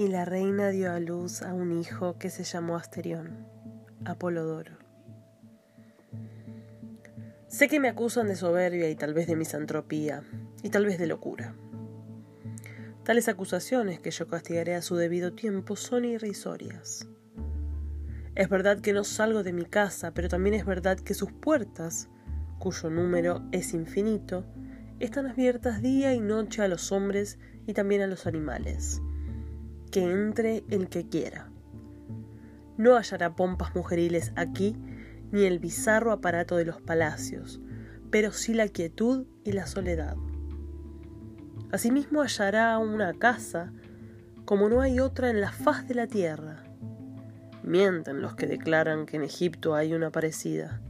Y la reina dio a luz a un hijo que se llamó Asterión, Apolodoro. Sé que me acusan de soberbia y tal vez de misantropía, y tal vez de locura. Tales acusaciones que yo castigaré a su debido tiempo son irrisorias. Es verdad que no salgo de mi casa, pero también es verdad que sus puertas, cuyo número es infinito, están abiertas día y noche a los hombres y también a los animales que entre el que quiera. No hallará pompas mujeriles aquí, ni el bizarro aparato de los palacios, pero sí la quietud y la soledad. Asimismo hallará una casa como no hay otra en la faz de la tierra. Mienten los que declaran que en Egipto hay una parecida.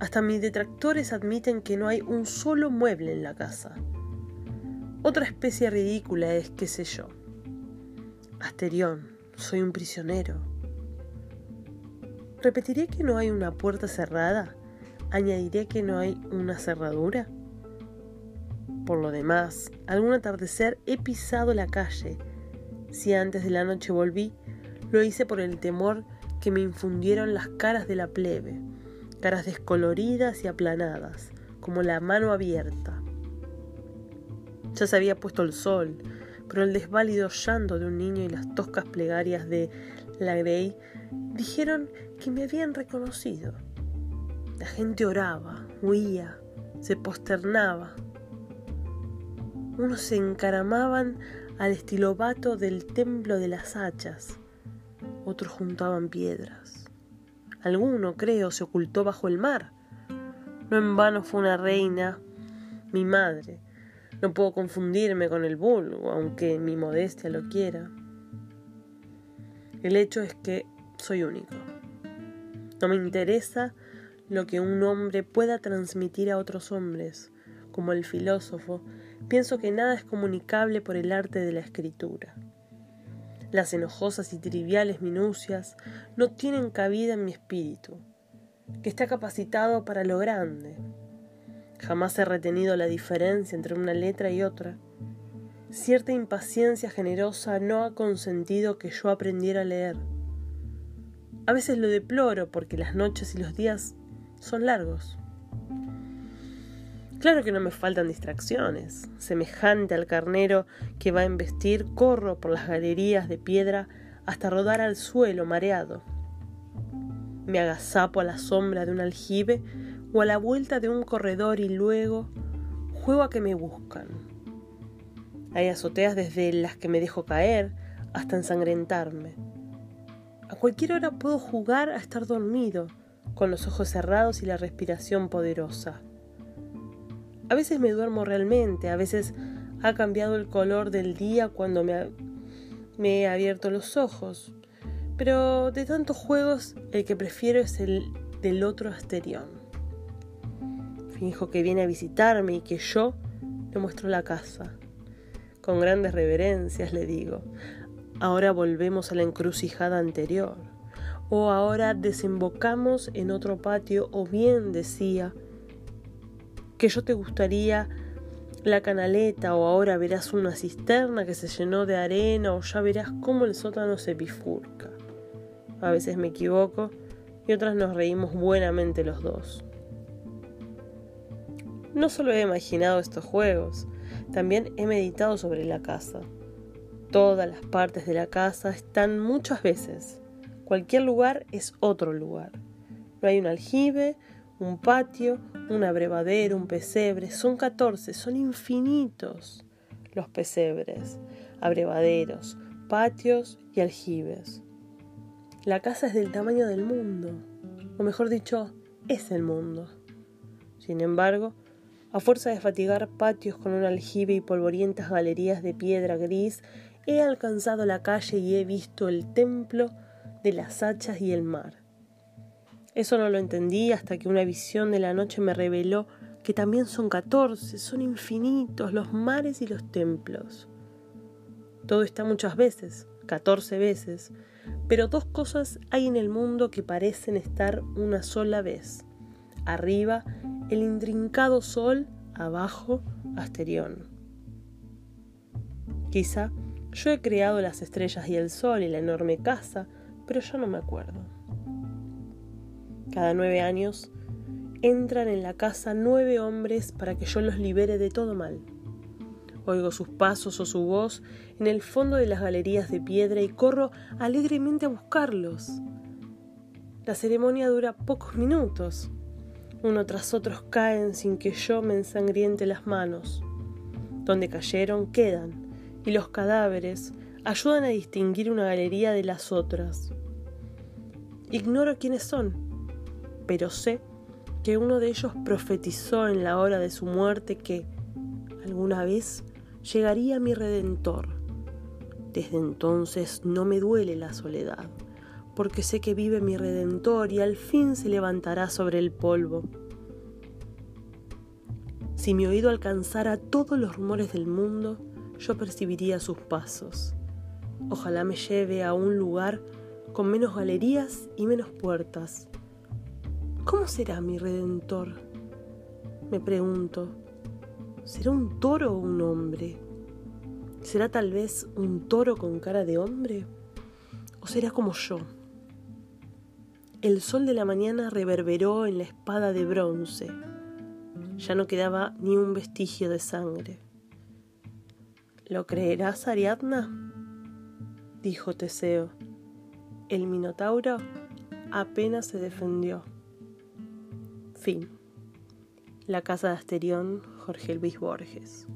Hasta mis detractores admiten que no hay un solo mueble en la casa. Otra especie ridícula es, qué sé yo, Asterión, soy un prisionero. ¿Repetiré que no hay una puerta cerrada? ¿Añadiré que no hay una cerradura? Por lo demás, algún atardecer he pisado la calle. Si antes de la noche volví, lo hice por el temor que me infundieron las caras de la plebe, caras descoloridas y aplanadas, como la mano abierta. Ya se había puesto el sol, pero el desválido llanto de un niño y las toscas plegarias de la Grey dijeron que me habían reconocido. La gente oraba, huía, se posternaba. Unos se encaramaban al estilobato del templo de las hachas, otros juntaban piedras. Alguno, creo, se ocultó bajo el mar. No en vano fue una reina, mi madre, no puedo confundirme con el vulgo, aunque mi modestia lo quiera. El hecho es que soy único. No me interesa lo que un hombre pueda transmitir a otros hombres. Como el filósofo, pienso que nada es comunicable por el arte de la escritura. Las enojosas y triviales minucias no tienen cabida en mi espíritu, que está capacitado para lo grande, Jamás he retenido la diferencia entre una letra y otra. Cierta impaciencia generosa no ha consentido que yo aprendiera a leer. A veces lo deploro porque las noches y los días son largos. Claro que no me faltan distracciones. Semejante al carnero que va a embestir, corro por las galerías de piedra hasta rodar al suelo mareado. Me agazapo a la sombra de un aljibe o a la vuelta de un corredor y luego juego a que me buscan. Hay azoteas desde las que me dejo caer hasta ensangrentarme. A cualquier hora puedo jugar a estar dormido, con los ojos cerrados y la respiración poderosa. A veces me duermo realmente, a veces ha cambiado el color del día cuando me, he abierto los ojos, pero de tantos juegos el que prefiero es el del otro asterión hijo que viene a visitarme y que yo le muestro la casa. Con grandes reverencias le digo, ahora volvemos a la encrucijada anterior, o ahora desembocamos en otro patio, o bien decía, que yo te gustaría la canaleta, o ahora verás una cisterna que se llenó de arena, o ya verás cómo el sótano se bifurca. A veces me equivoco y otras nos reímos buenamente los dos. No solo he imaginado estos juegos, también he meditado sobre la casa. Todas las partes de la casa están muchas veces. Cualquier lugar es otro lugar. No hay un aljibe, un patio, un abrevadero, un pesebre. Son catorce, son infinitos los pesebres, abrevaderos, patios y aljibes. La casa es del tamaño del mundo, o mejor dicho, es el mundo. Sin embargo, a fuerza de fatigar patios con un aljibe y polvorientas galerías de piedra gris, he alcanzado la calle y he visto el templo de las hachas y el mar. Eso no lo entendí hasta que una visión de la noche me reveló que también son catorce, son infinitos los mares y los templos. Todo está muchas veces, catorce veces, pero dos cosas hay en el mundo que parecen estar una sola vez. Arriba el intrincado sol, abajo Asterión. Quizá Yo he creado las estrellas y el sol y la enorme casa, pero yo no me acuerdo. Cada nueve años entran en la casa nueve hombres para que yo los libere de todo mal. Oigo sus pasos o su voz en el fondo de las galerías de piedra y corro alegremente a buscarlos. La ceremonia dura pocos minutos. Uno tras otro caen sin que yo me ensangriente las manos. Donde cayeron quedan, y los cadáveres ayudan a distinguir una galería de las otras. Ignoro quiénes son, pero sé que uno de ellos profetizó en la hora de su muerte que, alguna vez, llegaría mi redentor. Desde entonces no me duele la soledad, porque sé que vive mi redentor y al fin se levantará sobre el polvo. Si mi oído alcanzara todos los rumores del mundo, yo percibiría sus pasos. Ojalá me lleve a un lugar con menos galerías y menos puertas. ¿Cómo será mi redentor? Me pregunto. ¿Será un toro o un hombre? ¿Será tal vez un toro con cara de hombre? ¿O será como yo? El sol de la mañana reverberó en la espada de bronce. Ya no quedaba ni un vestigio de sangre. ¿Lo creerás, Ariadna? dijo Teseo. El Minotauro apenas se defendió. Fin. La casa de Asterión, Jorge Luis Borges.